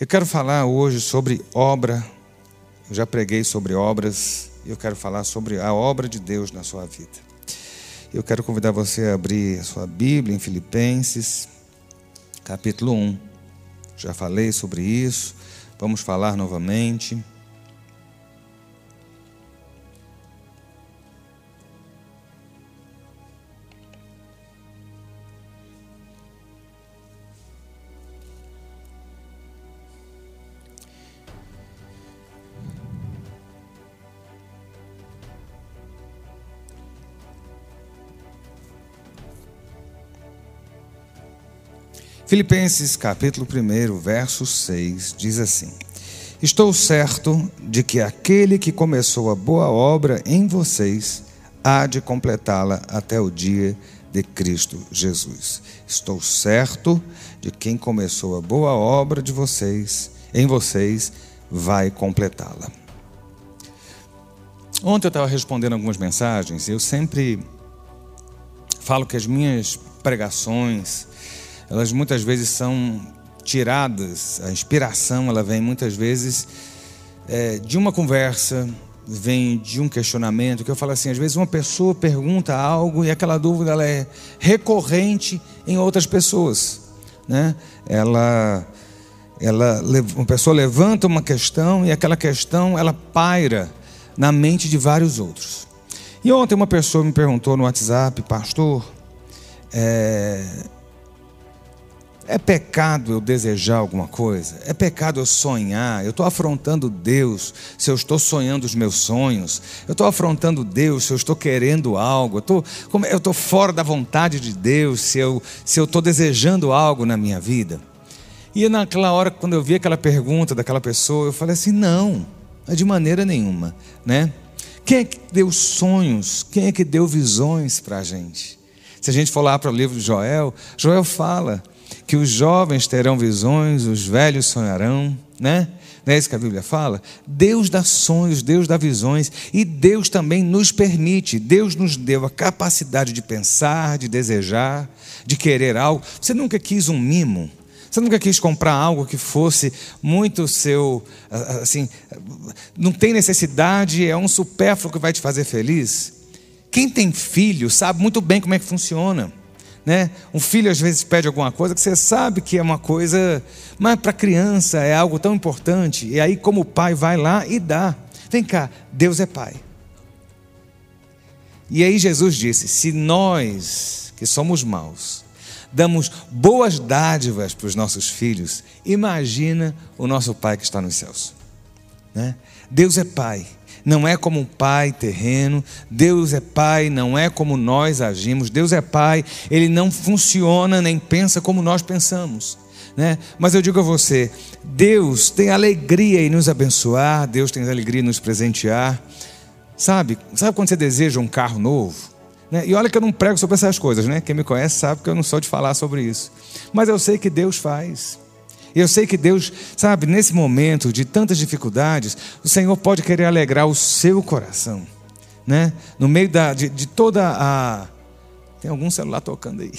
Eu quero falar hoje sobre obra. Eu já preguei sobre obras. Eu quero falar sobre a obra de Deus na sua vida. Eu quero convidar você a abrir a sua Bíblia em Filipenses, capítulo 1. Já falei sobre isso. Vamos falar novamente. Filipenses capítulo 1, verso 6 diz assim: Estou certo de que aquele que começou a boa obra em vocês há de completá-la até o dia de Cristo Jesus. Estou certo de que quem começou a boa obra de vocês, em vocês, vai completá-la. Ontem eu estava respondendo algumas mensagens, eu sempre falo que as minhas pregações, elas muitas vezes são tiradas, a inspiração ela vem muitas vezes é, de uma conversa, vem de um questionamento, que eu falo assim, às vezes uma pessoa pergunta algo e aquela dúvida ela é recorrente em outras pessoas, né? Ela ela uma pessoa levanta uma questão e aquela questão ela paira na mente de vários outros. E ontem uma pessoa me perguntou no WhatsApp, pastor, é, é pecado eu desejar alguma coisa? É pecado eu sonhar? Eu estou afrontando Deus se eu estou sonhando os meus sonhos? Eu estou afrontando Deus se eu estou querendo algo? Eu estou fora da vontade de Deus se eu se estou desejando algo na minha vida? E naquela hora, quando eu vi aquela pergunta daquela pessoa, eu falei assim: não, de maneira nenhuma. Né? Quem é que deu sonhos? Quem é que deu visões para a gente? Se a gente for lá para o livro de Joel, Joel fala que os jovens terão visões, os velhos sonharão, né? Não é isso que a Bíblia fala? Deus dá sonhos, Deus dá visões e Deus também nos permite. Deus nos deu a capacidade de pensar, de desejar, de querer algo. Você nunca quis um mimo? Você nunca quis comprar algo que fosse muito seu, assim, não tem necessidade, é um supérfluo que vai te fazer feliz? Quem tem filho sabe muito bem como é que funciona. Né? Um filho às vezes pede alguma coisa que você sabe que é uma coisa, mas para criança é algo tão importante. E aí, como o pai vai lá e dá. Vem cá, Deus é pai. E aí Jesus disse: se nós, que somos maus, damos boas dádivas para os nossos filhos, imagina o nosso pai que está nos céus. Né? Deus é pai não é como um pai terreno, Deus é pai, não é como nós agimos, Deus é pai, ele não funciona nem pensa como nós pensamos. Né? Mas eu digo a você, Deus tem alegria em nos abençoar, Deus tem alegria em nos presentear. Sabe? Sabe quando você deseja um carro novo? Né? E olha que eu não prego sobre essas coisas, né? Quem me conhece sabe que eu não sou de falar sobre isso. Mas eu sei que Deus faz. Eu sei que Deus, sabe, nesse momento de tantas dificuldades, o Senhor pode querer alegrar o seu coração, né? No meio da, de, de toda a. Tem algum celular tocando aí.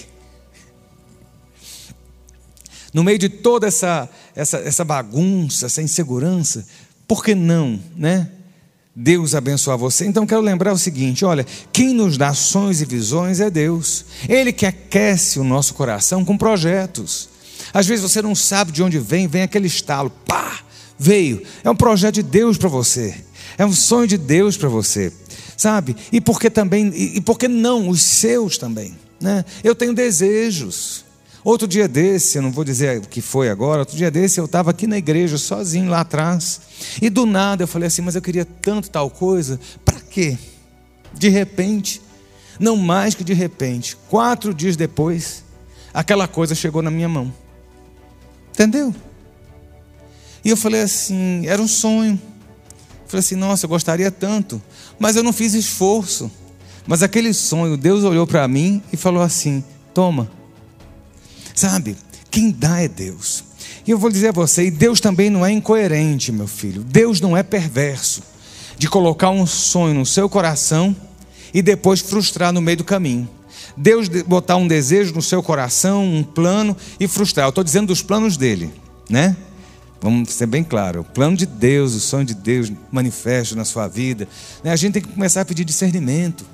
No meio de toda essa, essa, essa bagunça, essa insegurança, por que não, né? Deus abençoar você. Então quero lembrar o seguinte: olha, quem nos dá sonhos e visões é Deus. Ele que aquece o nosso coração com projetos. Às vezes você não sabe de onde vem, vem aquele estalo, pá, veio. É um projeto de Deus para você. É um sonho de Deus para você. Sabe? E por que também, e por que não os seus também, né? Eu tenho desejos. Outro dia desse, eu não vou dizer o que foi agora, outro dia desse eu estava aqui na igreja sozinho lá atrás. E do nada eu falei assim, mas eu queria tanto tal coisa, para quê? De repente, não mais que de repente, quatro dias depois, aquela coisa chegou na minha mão. Entendeu? E eu falei assim, era um sonho. Eu falei assim, nossa, eu gostaria tanto, mas eu não fiz esforço. Mas aquele sonho, Deus olhou para mim e falou assim: toma. Sabe, quem dá é Deus. E eu vou dizer a você, e Deus também não é incoerente, meu filho. Deus não é perverso de colocar um sonho no seu coração e depois frustrar no meio do caminho. Deus botar um desejo no seu coração, um plano e frustrar. Eu estou dizendo dos planos dele, né? Vamos ser bem claro. O plano de Deus, o sonho de Deus manifesto na sua vida. Né? A gente tem que começar a pedir discernimento.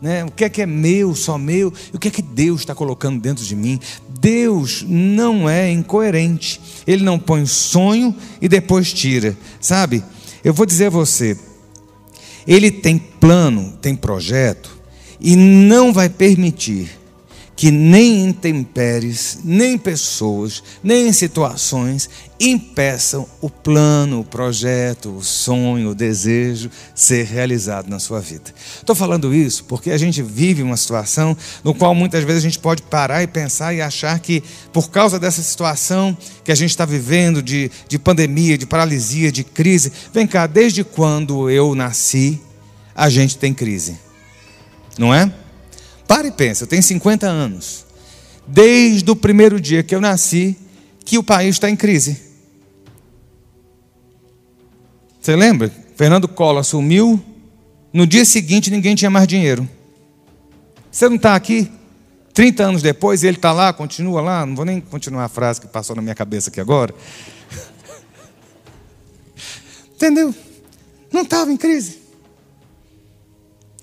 Né? O que é que é meu, só meu, e o que é que Deus está colocando dentro de mim. Deus não é incoerente. Ele não põe sonho e depois tira. Sabe? Eu vou dizer a você, ele tem plano, tem projeto, e não vai permitir que nem intempéries, nem pessoas, nem situações impeçam o plano, o projeto, o sonho, o desejo ser realizado na sua vida. Estou falando isso porque a gente vive uma situação no qual muitas vezes a gente pode parar e pensar e achar que por causa dessa situação que a gente está vivendo de, de pandemia, de paralisia, de crise, vem cá, desde quando eu nasci, a gente tem crise, não é? Para e pensa, tenho 50 anos. Desde o primeiro dia que eu nasci, que o país está em crise. Você lembra? Fernando Collor assumiu, no dia seguinte ninguém tinha mais dinheiro. Você não está aqui? 30 anos depois, ele está lá, continua lá. Não vou nem continuar a frase que passou na minha cabeça aqui agora. Entendeu? Não estava em crise.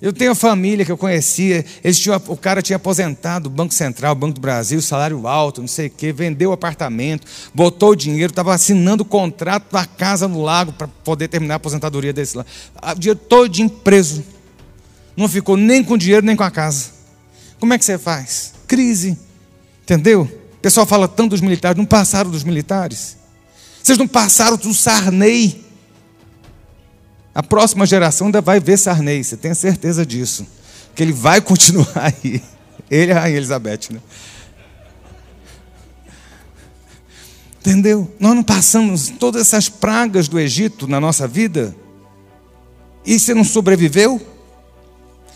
Eu tenho a família que eu conhecia, eles tinham, o cara tinha aposentado do Banco Central, Banco do Brasil, salário alto, não sei o quê, vendeu o apartamento, botou o dinheiro, estava assinando o contrato da casa no lago para poder terminar a aposentadoria desse lá. O dia todo preso. Não ficou nem com dinheiro, nem com a casa. Como é que você faz? Crise. Entendeu? O pessoal fala tanto dos militares, não passaram dos militares. Vocês não passaram do Sarney. A próxima geração ainda vai ver Sarney, você tem certeza disso. Que ele vai continuar aí. Ele e a Rainha Elizabeth, né? Entendeu? Nós não passamos todas essas pragas do Egito na nossa vida e você não sobreviveu?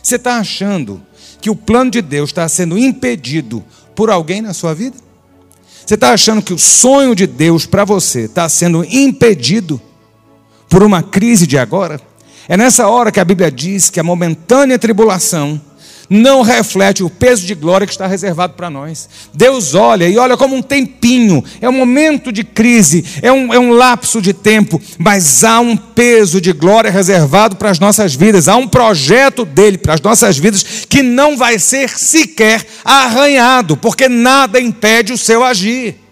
Você está achando que o plano de Deus está sendo impedido por alguém na sua vida? Você está achando que o sonho de Deus para você está sendo impedido? Por uma crise de agora, é nessa hora que a Bíblia diz que a momentânea tribulação não reflete o peso de glória que está reservado para nós. Deus olha e olha como um tempinho, é um momento de crise, é um, é um lapso de tempo, mas há um peso de glória reservado para as nossas vidas, há um projeto dele para as nossas vidas que não vai ser sequer arranhado, porque nada impede o seu agir.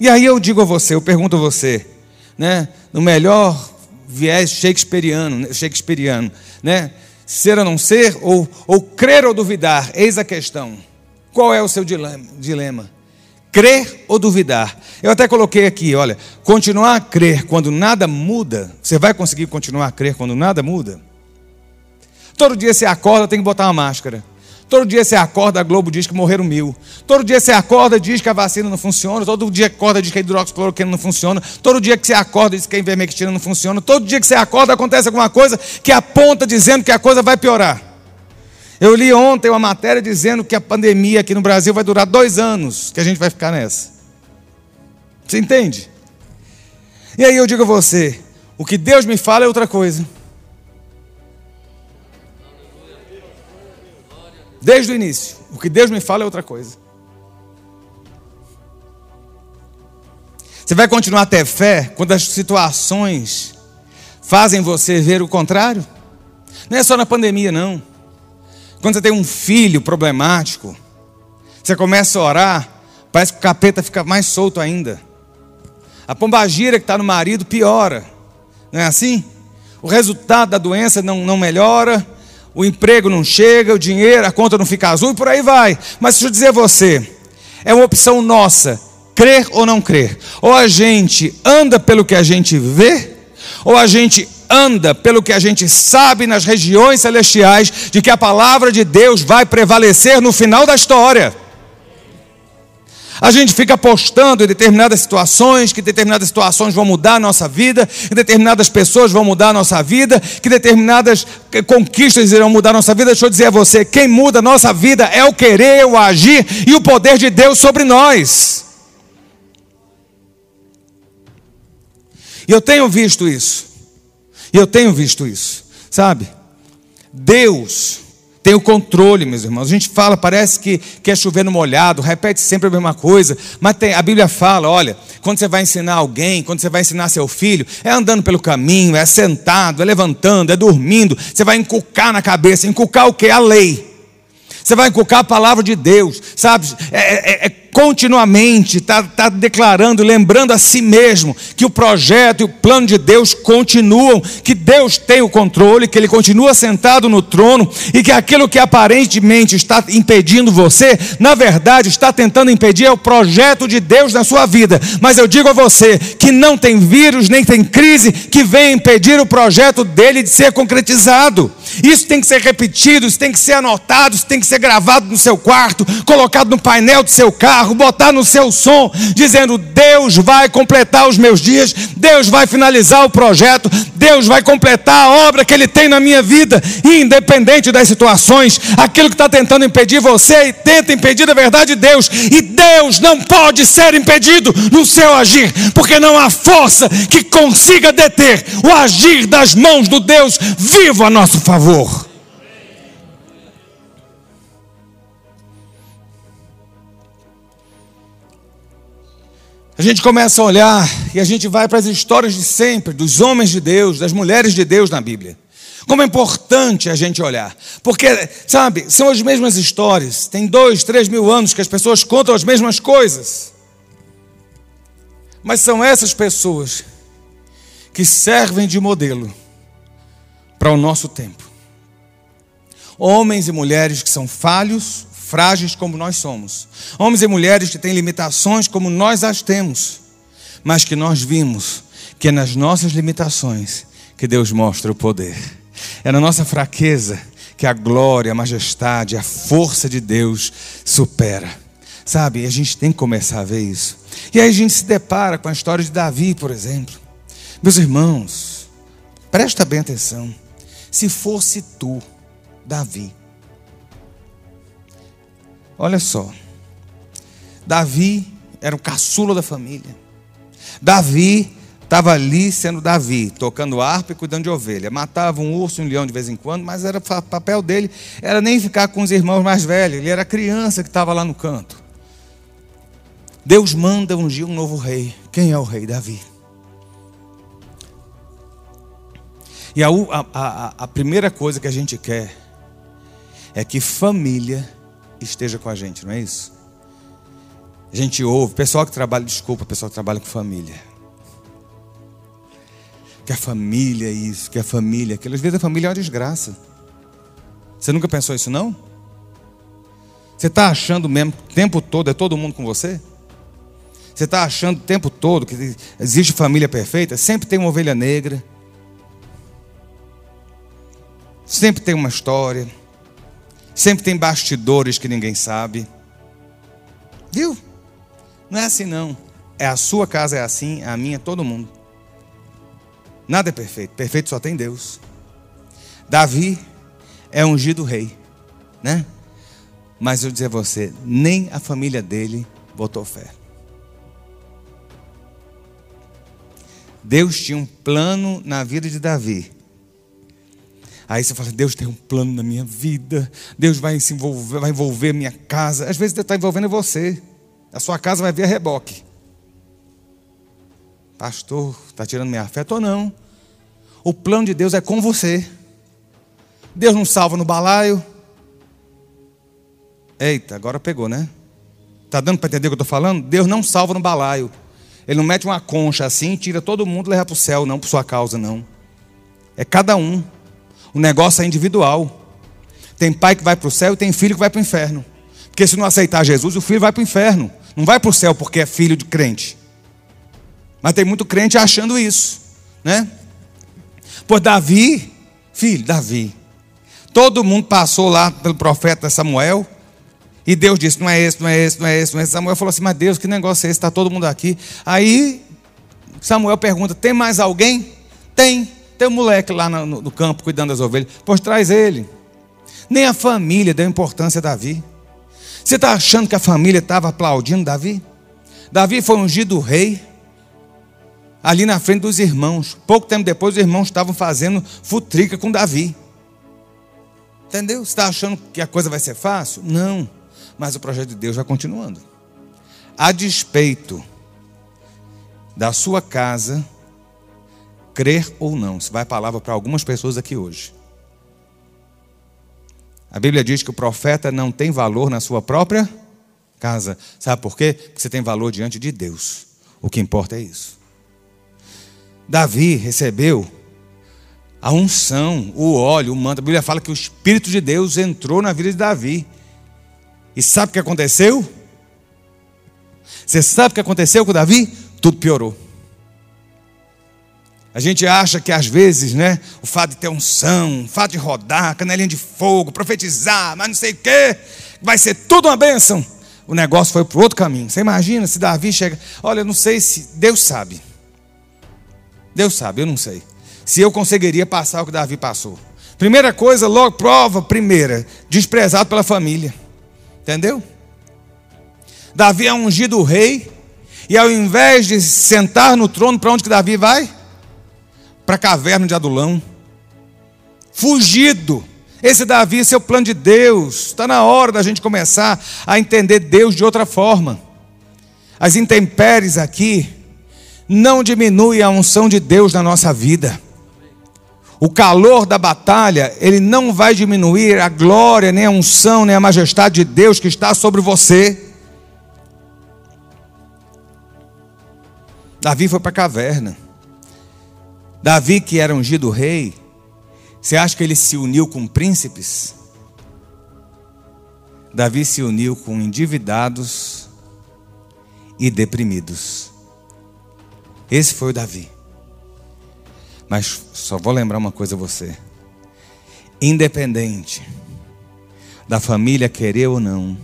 E aí eu digo a você, eu pergunto a você, né, no melhor viés shakespeariano, shakespeariano, né, ser ou não ser, ou, ou crer ou duvidar, eis a questão. Qual é o seu dilema? Crer ou duvidar? Eu até coloquei aqui, olha, continuar a crer quando nada muda, você vai conseguir continuar a crer quando nada muda? Todo dia você acorda, tem que botar uma máscara. Todo dia você acorda, a Globo diz que morreram mil. Todo dia você acorda, diz que a vacina não funciona. Todo dia acorda, diz que a hidroxicloroquina não funciona. Todo dia que você acorda, diz que a ivermectina não funciona. Todo dia que você acorda, acontece alguma coisa que aponta dizendo que a coisa vai piorar. Eu li ontem uma matéria dizendo que a pandemia aqui no Brasil vai durar dois anos, que a gente vai ficar nessa. Você entende? E aí eu digo a você: o que Deus me fala é outra coisa. Desde o início. O que Deus me fala é outra coisa. Você vai continuar a ter fé quando as situações fazem você ver o contrário? Não é só na pandemia, não. Quando você tem um filho problemático, você começa a orar, parece que o capeta fica mais solto ainda. A pombagira que está no marido piora. Não é assim? O resultado da doença não, não melhora, o emprego não chega, o dinheiro, a conta não fica azul e por aí vai. Mas deixa eu dizer a você, é uma opção nossa, crer ou não crer. Ou a gente anda pelo que a gente vê, ou a gente anda pelo que a gente sabe nas regiões celestiais de que a palavra de Deus vai prevalecer no final da história. A gente fica apostando em determinadas situações, que determinadas situações vão mudar a nossa vida, que determinadas pessoas vão mudar a nossa vida, que determinadas conquistas irão mudar a nossa vida. Deixa eu dizer a você: quem muda a nossa vida é o querer, o agir e o poder de Deus sobre nós. E eu tenho visto isso. E eu tenho visto isso, sabe? Deus tem o controle, meus irmãos. A gente fala, parece que quer chover no molhado, repete sempre a mesma coisa, mas tem, a Bíblia fala: olha, quando você vai ensinar alguém, quando você vai ensinar seu filho, é andando pelo caminho, é sentado, é levantando, é dormindo, você vai encucar na cabeça, encucar o que? A lei. Você vai inculcar a palavra de Deus, sabe? É, é, é continuamente está tá declarando, lembrando a si mesmo que o projeto e o plano de Deus continuam, que Deus tem o controle, que Ele continua sentado no trono e que aquilo que aparentemente está impedindo você, na verdade está tentando impedir é o projeto de Deus na sua vida. Mas eu digo a você que não tem vírus nem tem crise que venha impedir o projeto dele de ser concretizado. Isso tem que ser repetido, isso tem que ser anotado, isso tem que ser gravado no seu quarto, colocado no painel do seu carro, botar no seu som, dizendo: Deus vai completar os meus dias, Deus vai finalizar o projeto, Deus vai completar a obra que Ele tem na minha vida, e independente das situações, aquilo que está tentando impedir você, tenta impedir a verdade de Deus, e Deus não pode ser impedido no seu agir, porque não há força que consiga deter o agir das mãos do Deus vivo a nosso favor A gente começa a olhar e a gente vai para as histórias de sempre, dos homens de Deus, das mulheres de Deus na Bíblia. Como é importante a gente olhar, porque, sabe, são as mesmas histórias, tem dois, três mil anos que as pessoas contam as mesmas coisas, mas são essas pessoas que servem de modelo para o nosso tempo. Homens e mulheres que são falhos, frágeis como nós somos. Homens e mulheres que têm limitações como nós as temos. Mas que nós vimos que é nas nossas limitações que Deus mostra o poder. É na nossa fraqueza que a glória, a majestade, a força de Deus supera. Sabe, a gente tem que começar a ver isso. E aí a gente se depara com a história de Davi, por exemplo. Meus irmãos, presta bem atenção. Se fosse tu, Davi. Olha só. Davi era o caçula da família. Davi estava ali sendo Davi, tocando harpa e cuidando de ovelha. Matava um urso e um leão de vez em quando, mas era papel dele era nem ficar com os irmãos mais velhos. Ele era criança que estava lá no canto. Deus manda ungir um novo rei. Quem é o rei? Davi. E a, a, a primeira coisa que a gente quer é que família esteja com a gente, não é isso? A gente ouve, pessoal que trabalha, desculpa, pessoal que trabalha com família. Que a família é isso, que a família, aquilo. Às vezes a família é uma desgraça. Você nunca pensou isso, não? Você está achando mesmo o tempo todo é todo mundo com você? Você está achando o tempo todo que existe família perfeita? Sempre tem uma ovelha negra. Sempre tem uma história. Sempre tem bastidores que ninguém sabe. Viu? Não é assim não. É a sua casa é assim, a minha todo mundo. Nada é perfeito. Perfeito só tem Deus. Davi é ungido rei, né? Mas eu dizer a você, nem a família dele botou fé. Deus tinha um plano na vida de Davi Aí você fala, Deus tem um plano na minha vida, Deus vai se envolver, vai envolver minha casa. Às vezes Deus está envolvendo você. A sua casa vai vir a reboque. Pastor, está tirando minha fé? Ou não. O plano de Deus é com você. Deus não salva no balaio. Eita, agora pegou, né? Está dando para entender o que eu estou falando? Deus não salva no balaio. Ele não mete uma concha assim, tira todo mundo e leva para o céu, não por sua causa, não. É cada um. O negócio é individual. Tem pai que vai para o céu e tem filho que vai para o inferno. Porque se não aceitar Jesus, o filho vai para o inferno. Não vai para o céu porque é filho de crente. Mas tem muito crente achando isso, né? Por Davi, filho, Davi. Todo mundo passou lá pelo profeta Samuel. E Deus disse: não é esse, não é esse, não é esse, não é esse. Samuel falou assim: mas Deus, que negócio é esse? Está todo mundo aqui. Aí Samuel pergunta: tem mais alguém? Tem. Tem um moleque lá no, no, campo cuidando das ovelhas. Pois traz ele. Nem a família deu importância a Davi. Você está achando que a família estava aplaudindo Davi? Davi foi ungido rei ali na frente dos irmãos. Pouco tempo depois, os irmãos estavam fazendo futrica com Davi. Entendeu? Você está achando que a coisa vai ser fácil? Não. Mas o projeto de Deus vai continuando. A despeito da sua casa, crer ou não. Isso vai a palavra para algumas pessoas aqui hoje. A Bíblia diz que o profeta não tem valor na sua própria casa. Sabe por quê? Porque você tem valor diante de Deus. O que importa é isso. Davi recebeu a unção, o óleo, o manto. A Bíblia fala que o Espírito de Deus entrou na vida de Davi. E sabe o que aconteceu? Você sabe o que aconteceu com Davi? Tudo piorou. A gente acha que às vezes, né, o fato de ter unção, o fato de rodar, canelinha de fogo, profetizar, mas não sei o quê, vai ser tudo uma bênção. O negócio foi para outro caminho. Você imagina se Davi chega. Olha, não sei se. Deus sabe. Deus sabe, eu não sei. Se eu conseguiria passar o que Davi passou. Primeira coisa, logo, prova primeira, desprezado pela família. Entendeu? Davi é ungido rei, e ao invés de sentar no trono, para onde que Davi vai? Para a caverna de Adulão. Fugido. Esse Davi, esse é o plano de Deus. Está na hora da gente começar a entender Deus de outra forma. As intempéries aqui não diminui a unção de Deus na nossa vida. O calor da batalha, ele não vai diminuir a glória, nem a unção, nem a majestade de Deus que está sobre você. Davi foi para a caverna. Davi, que era ungido rei, você acha que ele se uniu com príncipes? Davi se uniu com endividados e deprimidos. Esse foi o Davi. Mas só vou lembrar uma coisa a você. Independente da família querer ou não,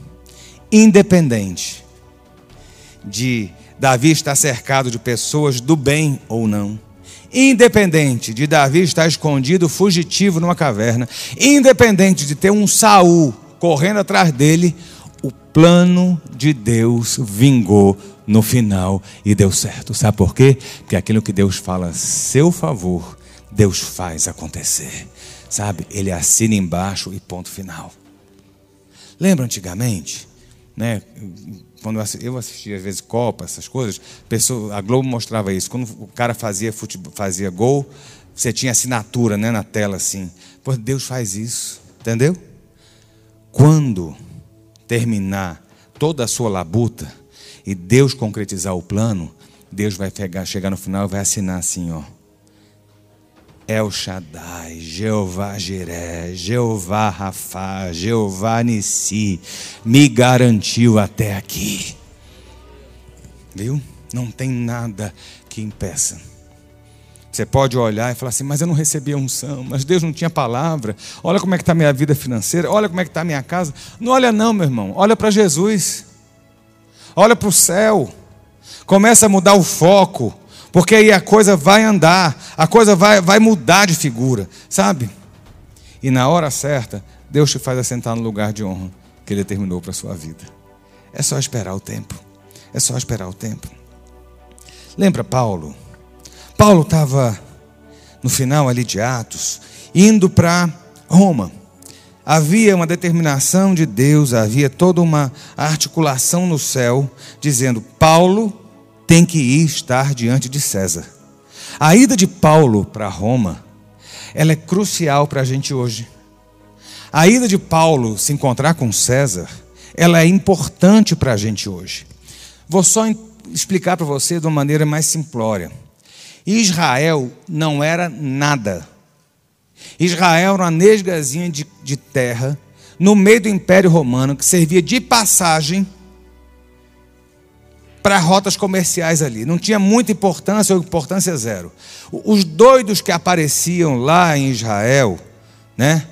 independente de Davi estar cercado de pessoas do bem ou não, independente de Davi estar escondido, fugitivo numa caverna, independente de ter um Saul correndo atrás dele, o plano de Deus vingou no final e deu certo. Sabe por quê? Porque aquilo que Deus fala a seu favor, Deus faz acontecer. Sabe? Ele assina embaixo e ponto final. Lembra antigamente, né? Quando eu assistia às vezes Copa, essas coisas, a Globo mostrava isso. Quando o cara fazia futebol, fazia gol, você tinha assinatura, né, na tela assim. Pois Deus faz isso, entendeu? Quando terminar toda a sua labuta, e Deus concretizar o plano, Deus vai chegar no final e vai assinar assim, ó. El Shaddai, Jeová Jiré, Jeová Rafá, Jeová Nissi, me garantiu até aqui. Viu? Não tem nada que impeça. Você pode olhar e falar assim, mas eu não recebi a unção, mas Deus não tinha palavra. Olha como é que está minha vida financeira, olha como é que está minha casa. Não olha não, meu irmão, olha para Jesus olha para o céu, começa a mudar o foco, porque aí a coisa vai andar, a coisa vai, vai mudar de figura, sabe? E na hora certa, Deus te faz assentar no lugar de honra que Ele determinou para a sua vida. É só esperar o tempo. É só esperar o tempo. Lembra Paulo? Paulo estava no final ali de Atos, indo para Roma havia uma determinação de Deus, havia toda uma articulação no céu, dizendo: Paulo tem que ir estar diante de César. A ida de Paulo para Roma, ela é crucial para a gente hoje. A ida de Paulo se encontrar com César, ela é importante para a gente hoje. Vou só explicar para você de uma maneira mais simplória. Israel não era nada Israel era uma nesgazinha de, de terra no meio do Império Romano que servia de passagem para rotas comerciais ali. Não tinha muita importância ou importância zero. Os doidos que apareciam lá em Israel, né,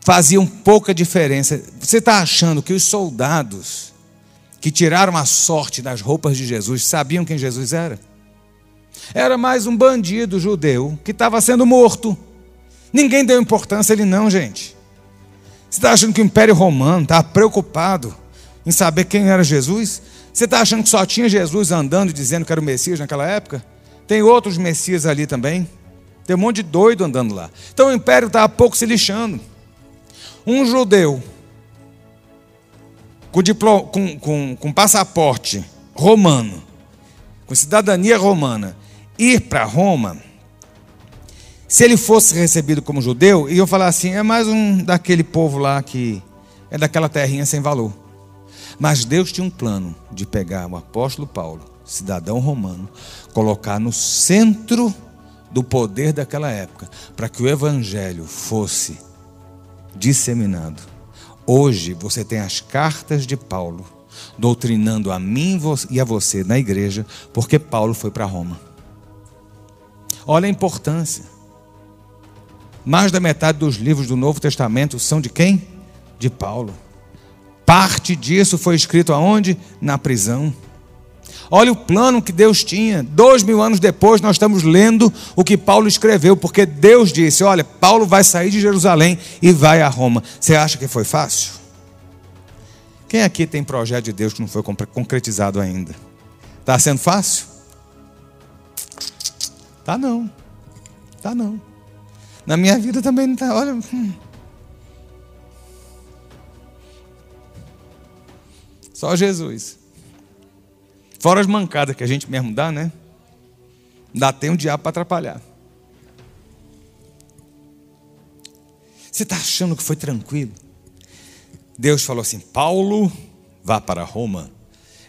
faziam pouca diferença. Você está achando que os soldados que tiraram a sorte das roupas de Jesus sabiam quem Jesus era? Era mais um bandido judeu que estava sendo morto. Ninguém deu importância a ele, não, gente. Você está achando que o Império Romano estava preocupado em saber quem era Jesus? Você está achando que só tinha Jesus andando e dizendo que era o Messias naquela época? Tem outros Messias ali também. Tem um monte de doido andando lá. Então o império estava pouco se lixando. um judeu com, diploma, com, com, com passaporte romano, com cidadania romana, ir para Roma, se ele fosse recebido como judeu, eu falar assim, é mais um daquele povo lá que é daquela terrinha sem valor. Mas Deus tinha um plano de pegar o apóstolo Paulo, cidadão romano, colocar no centro do poder daquela época, para que o evangelho fosse disseminado. Hoje você tem as cartas de Paulo doutrinando a mim e a você na igreja, porque Paulo foi para Roma. Olha a importância. Mais da metade dos livros do Novo Testamento são de quem? De Paulo. Parte disso foi escrito aonde? Na prisão. Olha o plano que Deus tinha. Dois mil anos depois, nós estamos lendo o que Paulo escreveu, porque Deus disse: Olha, Paulo vai sair de Jerusalém e vai a Roma. Você acha que foi fácil? Quem aqui tem projeto de Deus que não foi concretizado ainda? Está sendo fácil? Tá não. Tá não. Na minha vida também não está. Olha. Hum. Só Jesus. Fora as mancadas que a gente mesmo dá, né? Dá tem um diabo para atrapalhar. Você está achando que foi tranquilo? Deus falou assim: Paulo, vá para Roma.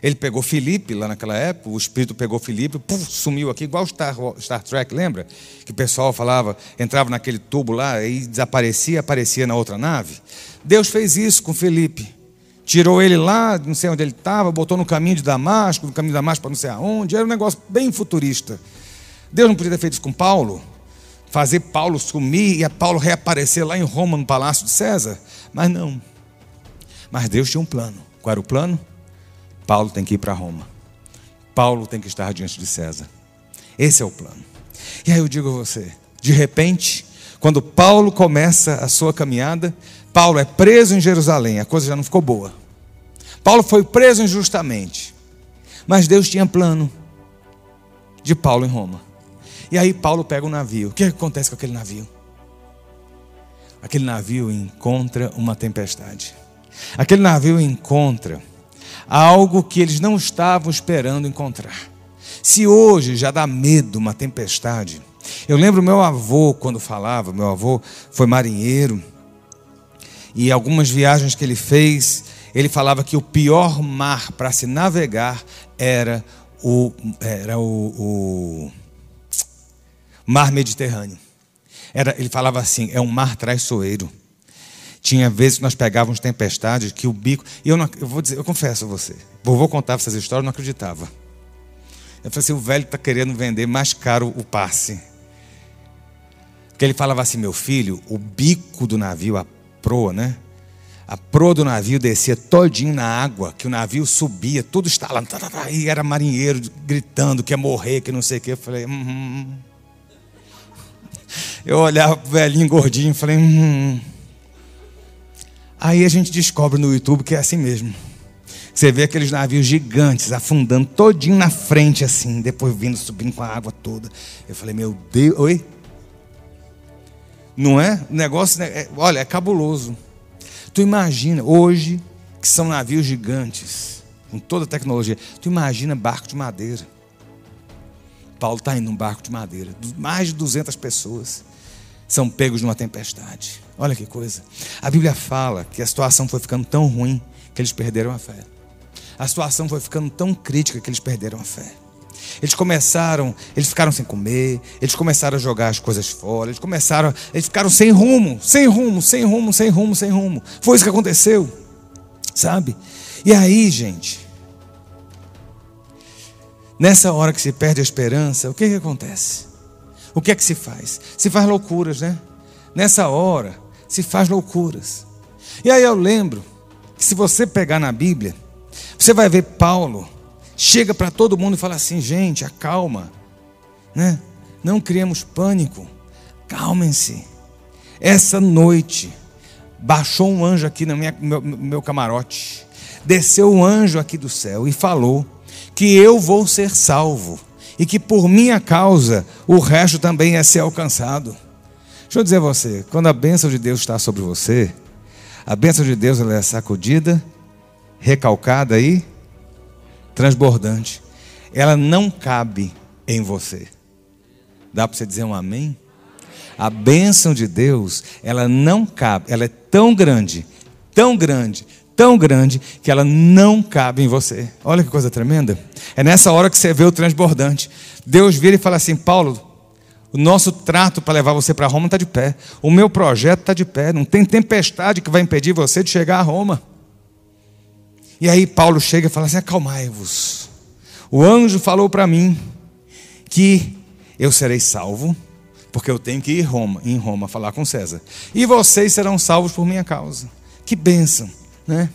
Ele pegou Felipe lá naquela época, o Espírito pegou Felipe, sumiu aqui, igual Star, Star Trek, lembra? Que o pessoal falava, entrava naquele tubo lá e desaparecia, aparecia na outra nave. Deus fez isso com Felipe. Tirou ele lá, não sei onde ele estava, botou no caminho de Damasco, no caminho de Damasco para não sei aonde. Era um negócio bem futurista. Deus não podia ter feito isso com Paulo? Fazer Paulo sumir e Paulo reaparecer lá em Roma, no palácio de César? Mas não. Mas Deus tinha um plano. Qual era o plano? Paulo tem que ir para Roma. Paulo tem que estar diante de César. Esse é o plano. E aí eu digo a você: de repente, quando Paulo começa a sua caminhada, Paulo é preso em Jerusalém, a coisa já não ficou boa. Paulo foi preso injustamente, mas Deus tinha plano de Paulo em Roma. E aí Paulo pega o um navio. O que acontece com aquele navio? Aquele navio encontra uma tempestade. Aquele navio encontra algo que eles não estavam esperando encontrar. Se hoje já dá medo uma tempestade, eu lembro meu avô quando falava, meu avô foi marinheiro e algumas viagens que ele fez, ele falava que o pior mar para se navegar era o, era o, o mar Mediterrâneo. Era, ele falava assim: é um mar traiçoeiro. Tinha vezes que nós pegávamos tempestades que o bico. E eu, não, eu vou dizer, eu confesso a você, vovô contava essas histórias, eu não acreditava. Eu falei assim: o velho está querendo vender mais caro o passe. Porque ele falava assim: meu filho, o bico do navio, a proa, né? A proa do navio descia todinho na água, que o navio subia, tudo estalando, tá, tá, tá, e era marinheiro gritando que ia morrer, que não sei o que. Eu falei, hum. Eu olhava pro velhinho gordinho e falei, hum. Aí a gente descobre no YouTube que é assim mesmo. Você vê aqueles navios gigantes afundando todinho na frente assim, depois vindo subindo com a água toda. Eu falei, meu Deus, oi? Não é? O negócio, é, olha, é cabuloso. Tu imagina, hoje, que são navios gigantes, com toda a tecnologia, tu imagina barco de madeira. Paulo está indo num barco de madeira, mais de 200 pessoas são pegos numa tempestade. Olha que coisa. A Bíblia fala que a situação foi ficando tão ruim que eles perderam a fé. A situação foi ficando tão crítica que eles perderam a fé. Eles começaram, eles ficaram sem comer, eles começaram a jogar as coisas fora, eles começaram, eles ficaram sem rumo, sem rumo, sem rumo, sem rumo, sem rumo. Foi isso que aconteceu, sabe? E aí, gente, nessa hora que se perde a esperança, o que, que acontece? O que é que se faz? Se faz loucuras, né? Nessa hora, se faz loucuras. E aí eu lembro que se você pegar na Bíblia, você vai ver Paulo chega para todo mundo e fala assim: gente, acalma, né? não criemos pânico, calmem-se. Essa noite baixou um anjo aqui no meu, meu camarote, desceu um anjo aqui do céu e falou que eu vou ser salvo e que por minha causa o resto também é ser alcançado. Deixa eu dizer a você, quando a bênção de Deus está sobre você, A bênção de Deus ela é sacudida, recalcada e transbordante. Ela não cabe em você. Dá para você dizer um amém? A bênção de Deus, ela não cabe, ela é tão grande, tão grande, tão grande, que ela não cabe em você. Olha que coisa tremenda. É nessa hora que você vê o transbordante. Deus vira e fala assim: Paulo, o nosso trato para levar você para Roma está de pé. O meu projeto está de pé. Não tem tempestade que vai impedir você de chegar a Roma. E aí Paulo chega e fala assim: acalmai-vos. O anjo falou para mim que eu serei salvo, porque eu tenho que ir Roma, em Roma falar com César. E vocês serão salvos por minha causa. Que bênção, né?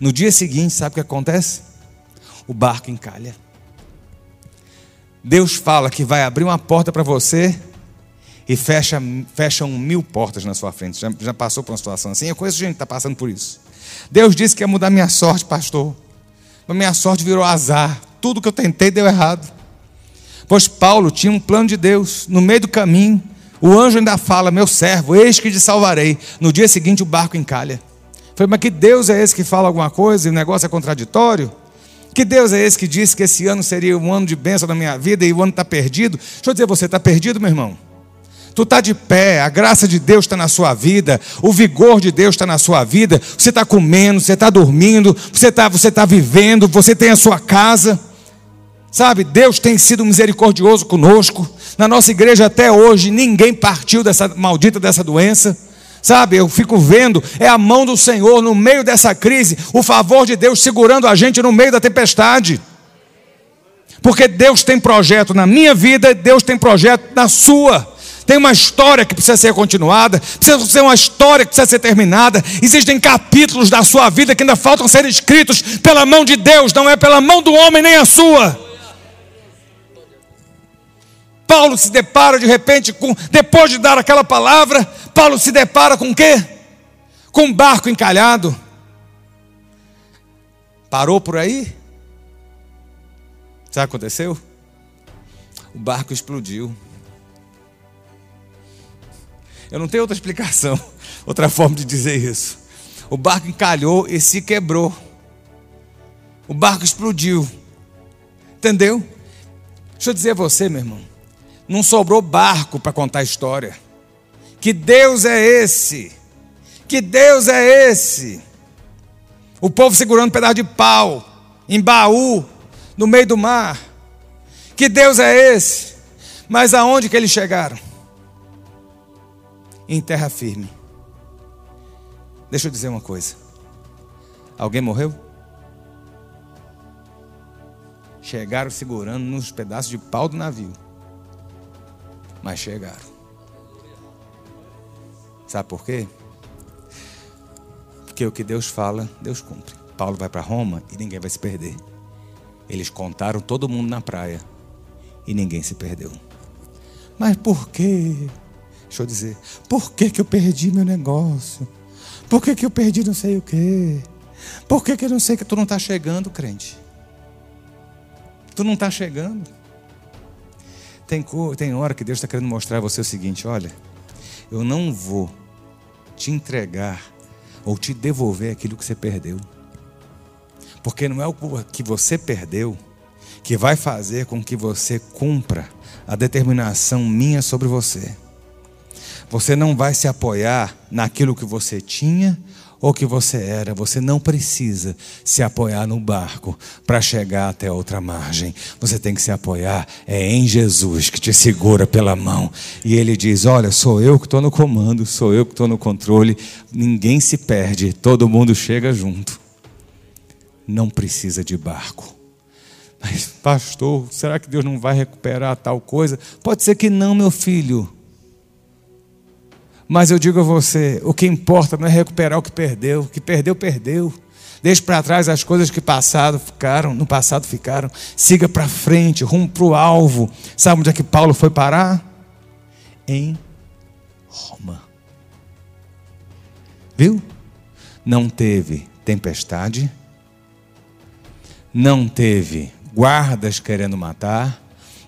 No dia seguinte, sabe o que acontece? O barco encalha. Deus fala que vai abrir uma porta para você e fecha, fecham mil portas na sua frente. Já, já passou por uma situação assim? Eu conheço gente que está passando por isso. Deus disse que ia mudar minha sorte, pastor. Mas minha sorte virou azar. Tudo que eu tentei deu errado. Pois Paulo tinha um plano de Deus. No meio do caminho, o anjo ainda fala: Meu servo, eis que te salvarei. No dia seguinte, o barco encalha. Falei, mas que Deus é esse que fala alguma coisa e o negócio é contraditório? Que Deus é esse que disse que esse ano seria um ano de bênção na minha vida e o ano está perdido? Deixa eu dizer, você está perdido, meu irmão? Tu está de pé, a graça de Deus está na sua vida, o vigor de Deus está na sua vida, você está comendo, você está dormindo, você está você tá vivendo, você tem a sua casa. Sabe, Deus tem sido misericordioso conosco. Na nossa igreja até hoje, ninguém partiu dessa maldita dessa doença. Sabe, eu fico vendo, é a mão do Senhor no meio dessa crise, o favor de Deus segurando a gente no meio da tempestade. Porque Deus tem projeto na minha vida, Deus tem projeto na sua. Tem uma história que precisa ser continuada, precisa ser uma história que precisa ser terminada. Existem capítulos da sua vida que ainda faltam ser escritos pela mão de Deus, não é pela mão do homem nem a sua. Paulo se depara de repente com, depois de dar aquela palavra, Paulo se depara com o quê? Com um barco encalhado. Parou por aí? Sabe o que aconteceu? O barco explodiu. Eu não tenho outra explicação, outra forma de dizer isso. O barco encalhou e se quebrou. O barco explodiu. Entendeu? Deixa eu dizer a você, meu irmão. Não sobrou barco para contar a história. Que Deus é esse? Que Deus é esse? O povo segurando um pedaço de pau, em baú, no meio do mar. Que Deus é esse? Mas aonde que eles chegaram? Em terra firme. Deixa eu dizer uma coisa. Alguém morreu? Chegaram segurando nos pedaços de pau do navio mas chegaram. Sabe por quê? Porque o que Deus fala, Deus cumpre. Paulo vai para Roma e ninguém vai se perder. Eles contaram todo mundo na praia e ninguém se perdeu. Mas por quê? Deixa eu dizer, por que, que eu perdi meu negócio? Por que, que eu perdi não sei o quê? Por que, que eu não sei que tu não está chegando, crente? Tu não está chegando. Tem, tem hora que Deus está querendo mostrar a você o seguinte: olha, eu não vou te entregar ou te devolver aquilo que você perdeu. Porque não é o que você perdeu que vai fazer com que você cumpra a determinação minha sobre você. Você não vai se apoiar naquilo que você tinha ou que você era, você não precisa se apoiar no barco para chegar até outra margem. Você tem que se apoiar é em Jesus que te segura pela mão. E ele diz: Olha, sou eu que estou no comando, sou eu que estou no controle. Ninguém se perde, todo mundo chega junto. Não precisa de barco. Mas, pastor, será que Deus não vai recuperar tal coisa? Pode ser que não, meu filho. Mas eu digo a você: o que importa não é recuperar o que perdeu. O que perdeu, perdeu. Deixe para trás as coisas que passado ficaram, no passado ficaram. Siga para frente, rumo para o alvo. Sabe onde é que Paulo foi parar? Em Roma. Viu? Não teve tempestade, não teve guardas querendo matar,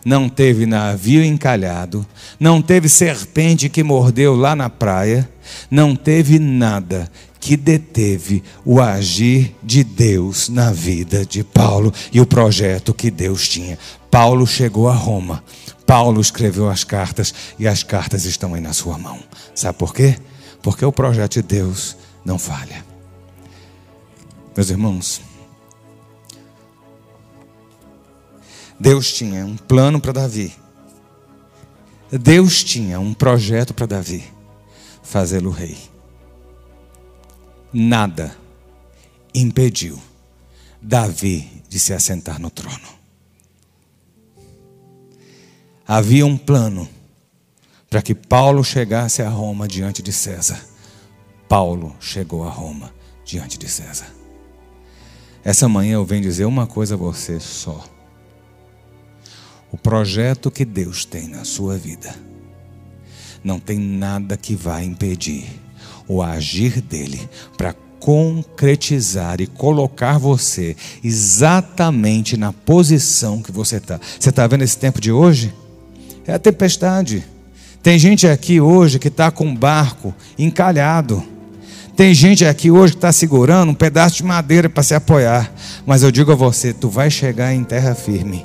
não teve navio encalhado, não teve serpente que mordeu lá na praia, não teve nada que deteve o agir de Deus na vida de Paulo e o projeto que Deus tinha. Paulo chegou a Roma. Paulo escreveu as cartas e as cartas estão aí na sua mão. Sabe por quê? Porque o projeto de Deus não falha. Meus irmãos, Deus tinha um plano para Davi. Deus tinha um projeto para Davi, fazê-lo rei. Nada impediu Davi de se assentar no trono. Havia um plano para que Paulo chegasse a Roma diante de César. Paulo chegou a Roma diante de César. Essa manhã eu venho dizer uma coisa a você só. O projeto que Deus tem na sua vida não tem nada que vai impedir o agir dele para concretizar e colocar você exatamente na posição que você está. Você está vendo esse tempo de hoje? É a tempestade. Tem gente aqui hoje que está com um barco encalhado. Tem gente aqui hoje que está segurando um pedaço de madeira para se apoiar. Mas eu digo a você: tu vai chegar em terra firme.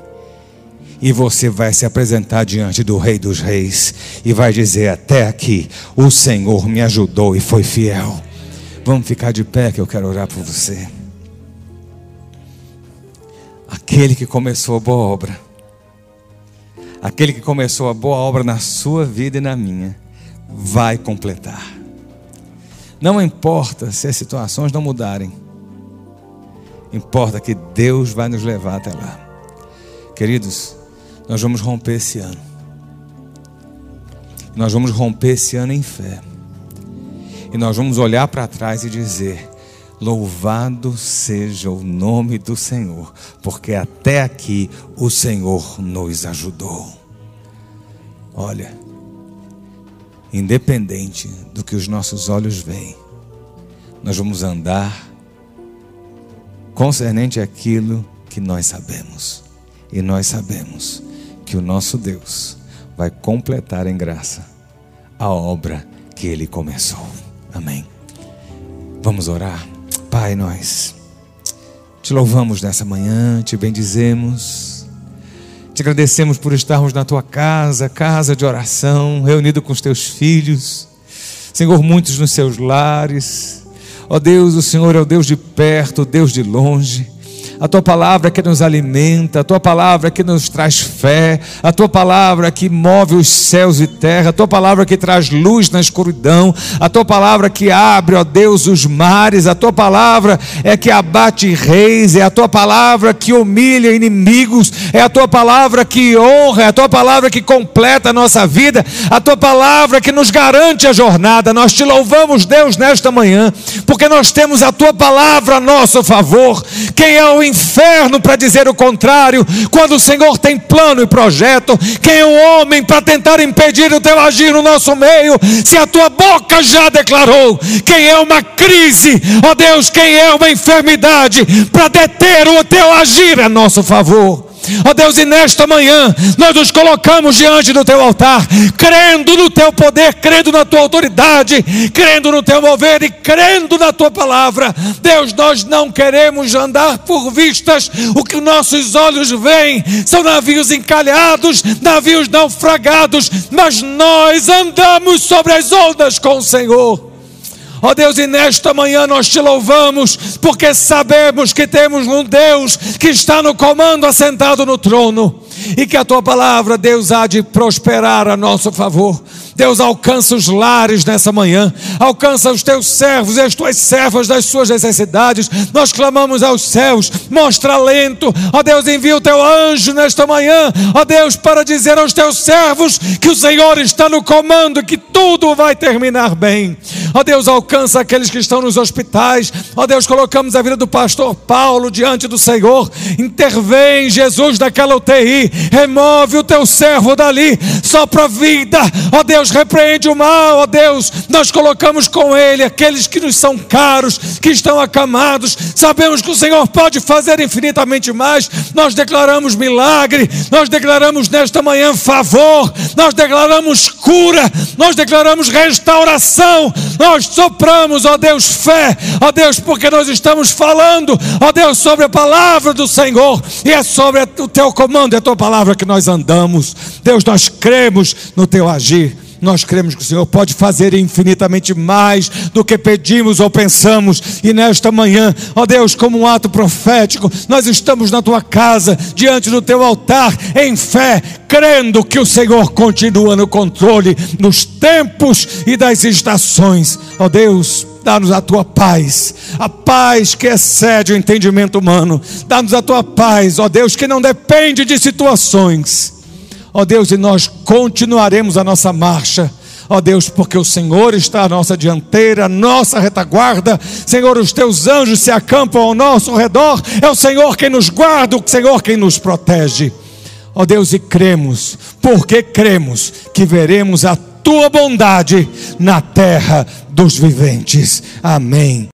E você vai se apresentar diante do Rei dos Reis. E vai dizer: Até aqui o Senhor me ajudou e foi fiel. Vamos ficar de pé que eu quero orar por você. Aquele que começou a boa obra Aquele que começou a boa obra na sua vida e na minha, vai completar. Não importa se as situações não mudarem, importa que Deus vai nos levar até lá. Queridos, nós vamos romper esse ano. Nós vamos romper esse ano em fé. E nós vamos olhar para trás e dizer: Louvado seja o nome do Senhor, porque até aqui o Senhor nos ajudou. Olha, independente do que os nossos olhos veem, nós vamos andar concernente àquilo que nós sabemos. E nós sabemos que o nosso Deus vai completar em graça a obra que ele começou. Amém. Vamos orar. Pai, nós te louvamos nessa manhã, te bendizemos, te agradecemos por estarmos na tua casa, casa de oração, reunido com os teus filhos, Senhor, muitos nos seus lares. Ó Deus, o Senhor é o Deus de perto, o Deus de longe a tua palavra que nos alimenta, a tua palavra que nos traz fé, a tua palavra que move os céus e terra, a tua palavra que traz luz na escuridão, a tua palavra que abre, ó Deus, os mares, a tua palavra é que abate reis, é a tua palavra que humilha inimigos, é a tua palavra que honra, é a tua palavra que completa a nossa vida, a tua palavra que nos garante a jornada. Nós te louvamos, Deus, nesta manhã, porque nós temos a tua palavra a nosso favor. Quem é o inferno para dizer o contrário, quando o Senhor tem plano e projeto, quem é o homem para tentar impedir o teu agir no nosso meio, se a tua boca já declarou, quem é uma crise, ó Deus, quem é uma enfermidade para deter o teu agir a nosso favor. Ó Deus, e nesta manhã nós nos colocamos diante do teu altar, crendo no teu poder, crendo na tua autoridade, crendo no teu mover e crendo na tua palavra. Deus, nós não queremos andar por vistas, o que nossos olhos veem são navios encalhados, navios naufragados, mas nós andamos sobre as ondas com o Senhor. Ó oh Deus, e nesta manhã nós te louvamos, porque sabemos que temos um Deus que está no comando, assentado no trono, e que a tua palavra, Deus, há de prosperar a nosso favor. Deus alcança os lares nessa manhã, alcança os teus servos e as tuas servas das suas necessidades. Nós clamamos aos céus, mostra alento. Ó Deus, envia o teu anjo nesta manhã, ó Deus, para dizer aos teus servos que o Senhor está no comando, que tudo vai terminar bem. Ó Deus, alcança aqueles que estão nos hospitais. Ó Deus, colocamos a vida do pastor Paulo diante do Senhor. Intervém, Jesus, naquela UTI. Remove o teu servo dali, sopra vida. Ó Deus, repreende o mal, ó Deus. Nós colocamos com Ele aqueles que nos são caros, que estão acamados. Sabemos que o Senhor pode fazer infinitamente mais. Nós declaramos milagre, nós declaramos nesta manhã favor, nós declaramos cura, nós declaramos restauração, nós sopramos, ó Deus, fé, ó Deus, porque nós estamos falando, ó Deus, sobre a palavra do Senhor, e é sobre o teu comando, é a tua palavra que nós andamos. Deus, nós cremos no teu agir. Nós cremos que o Senhor pode fazer infinitamente mais do que pedimos ou pensamos. E nesta manhã, ó Deus, como um ato profético, nós estamos na tua casa, diante do teu altar, em fé, crendo que o Senhor continua no controle dos tempos e das estações. Ó Deus, Dá-nos a tua paz, a paz que excede o entendimento humano. Dá-nos a tua paz, ó Deus, que não depende de situações. Ó Deus, e nós continuaremos a nossa marcha. Ó Deus, porque o Senhor está à nossa dianteira, à nossa retaguarda. Senhor, os teus anjos se acampam ao nosso redor. É o Senhor quem nos guarda, o Senhor quem nos protege. Ó Deus, e cremos, porque cremos que veremos a tua bondade na terra dos viventes. Amém.